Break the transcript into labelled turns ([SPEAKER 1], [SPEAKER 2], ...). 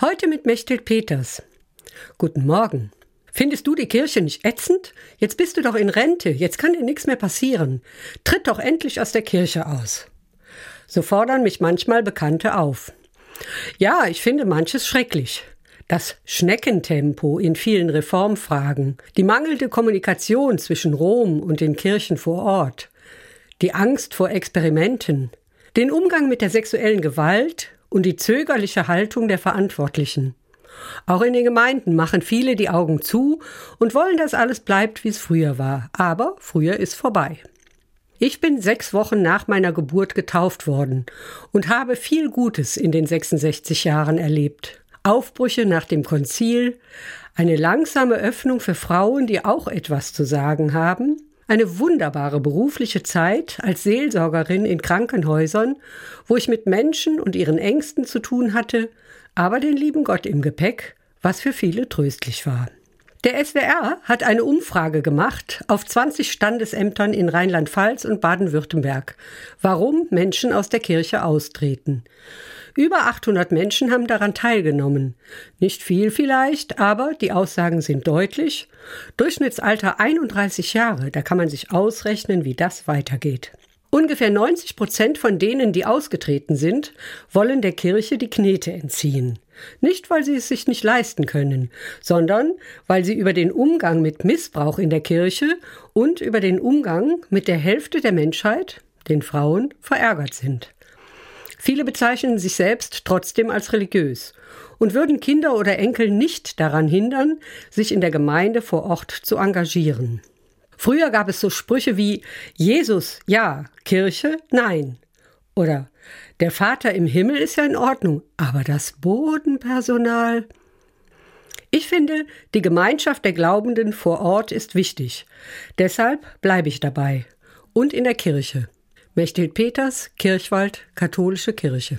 [SPEAKER 1] Heute mit Mechthild Peters. Guten Morgen. Findest du die Kirche nicht ätzend? Jetzt bist du doch in Rente, jetzt kann dir nichts mehr passieren. Tritt doch endlich aus der Kirche aus. So fordern mich manchmal Bekannte auf. Ja, ich finde manches schrecklich. Das Schneckentempo in vielen Reformfragen, die mangelnde Kommunikation zwischen Rom und den Kirchen vor Ort, die Angst vor Experimenten, den Umgang mit der sexuellen Gewalt und die zögerliche Haltung der Verantwortlichen. Auch in den Gemeinden machen viele die Augen zu und wollen, dass alles bleibt, wie es früher war. Aber früher ist vorbei. Ich bin sechs Wochen nach meiner Geburt getauft worden und habe viel Gutes in den 66 Jahren erlebt. Aufbrüche nach dem Konzil, eine langsame Öffnung für Frauen, die auch etwas zu sagen haben, eine wunderbare berufliche Zeit als Seelsorgerin in Krankenhäusern, wo ich mit Menschen und ihren Ängsten zu tun hatte, aber den lieben Gott im Gepäck, was für viele tröstlich war. Der SWR hat eine Umfrage gemacht auf 20 Standesämtern in Rheinland-Pfalz und Baden-Württemberg, warum Menschen aus der Kirche austreten. Über 800 Menschen haben daran teilgenommen. Nicht viel vielleicht, aber die Aussagen sind deutlich. Durchschnittsalter 31 Jahre, da kann man sich ausrechnen, wie das weitergeht. Ungefähr 90 Prozent von denen, die ausgetreten sind, wollen der Kirche die Knete entziehen. Nicht, weil sie es sich nicht leisten können, sondern weil sie über den Umgang mit Missbrauch in der Kirche und über den Umgang mit der Hälfte der Menschheit, den Frauen, verärgert sind. Viele bezeichnen sich selbst trotzdem als religiös und würden Kinder oder Enkel nicht daran hindern, sich in der Gemeinde vor Ort zu engagieren. Früher gab es so Sprüche wie Jesus ja, Kirche nein oder der Vater im Himmel ist ja in Ordnung, aber das Bodenpersonal. Ich finde, die Gemeinschaft der Glaubenden vor Ort ist wichtig. Deshalb bleibe ich dabei. Und in der Kirche. Mechthild Peters, Kirchwald, Katholische Kirche.